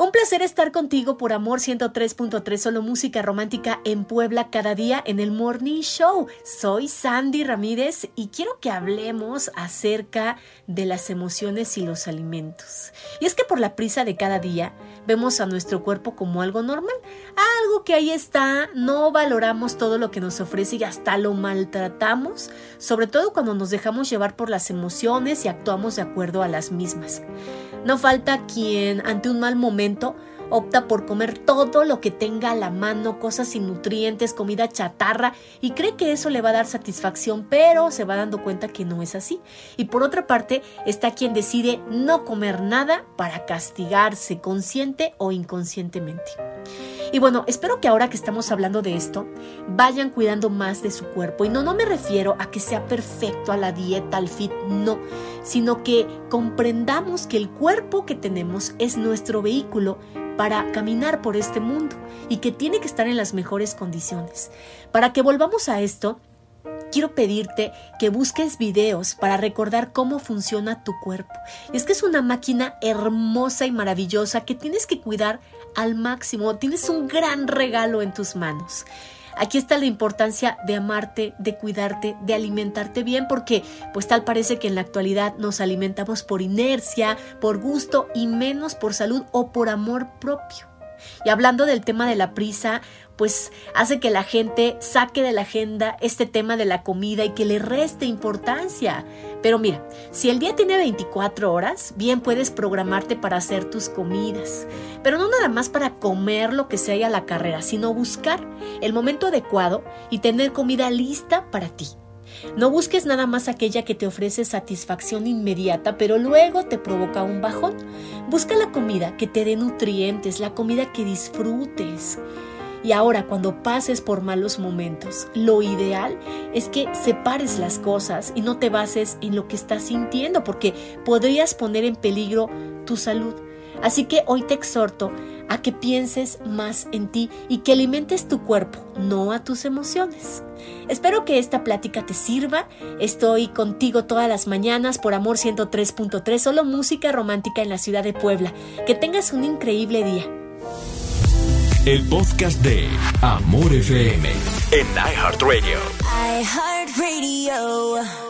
Un placer estar contigo por Amor 103.3 Solo Música Romántica en Puebla cada día en el Morning Show. Soy Sandy Ramírez y quiero que hablemos acerca de las emociones y los alimentos. Y es que por la prisa de cada día vemos a nuestro cuerpo como algo normal, algo que ahí está, no valoramos todo lo que nos ofrece y hasta lo maltratamos, sobre todo cuando nos dejamos llevar por las emociones y actuamos de acuerdo a las mismas. No falta quien ante un mal momento opta por comer todo lo que tenga a la mano, cosas sin nutrientes, comida chatarra, y cree que eso le va a dar satisfacción, pero se va dando cuenta que no es así. Y por otra parte, está quien decide no comer nada para castigarse, consciente o inconscientemente. Y bueno, espero que ahora que estamos hablando de esto, vayan cuidando más de su cuerpo. Y no, no me refiero a que sea perfecto a la dieta, al fit, no, sino que comprendamos que el cuerpo que tenemos es nuestro vehículo para caminar por este mundo y que tiene que estar en las mejores condiciones. Para que volvamos a esto, quiero pedirte que busques videos para recordar cómo funciona tu cuerpo. Y es que es una máquina hermosa y maravillosa que tienes que cuidar al máximo. Tienes un gran regalo en tus manos. Aquí está la importancia de amarte, de cuidarte, de alimentarte bien, porque pues tal parece que en la actualidad nos alimentamos por inercia, por gusto y menos por salud o por amor propio. Y hablando del tema de la prisa, pues hace que la gente saque de la agenda este tema de la comida y que le reste importancia. Pero mira, si el día tiene 24 horas, bien puedes programarte para hacer tus comidas. Pero no nada más para comer lo que sea a la carrera, sino buscar el momento adecuado y tener comida lista para ti. No busques nada más aquella que te ofrece satisfacción inmediata, pero luego te provoca un bajón. Busca la comida que te dé nutrientes, la comida que disfrutes. Y ahora cuando pases por malos momentos, lo ideal es que separes las cosas y no te bases en lo que estás sintiendo porque podrías poner en peligro tu salud. Así que hoy te exhorto a que pienses más en ti y que alimentes tu cuerpo, no a tus emociones. Espero que esta plática te sirva. Estoy contigo todas las mañanas por Amor 103.3, solo música romántica en la ciudad de Puebla. Que tengas un increíble día. El podcast de Amor FM en iHeartRadio. iHeartRadio.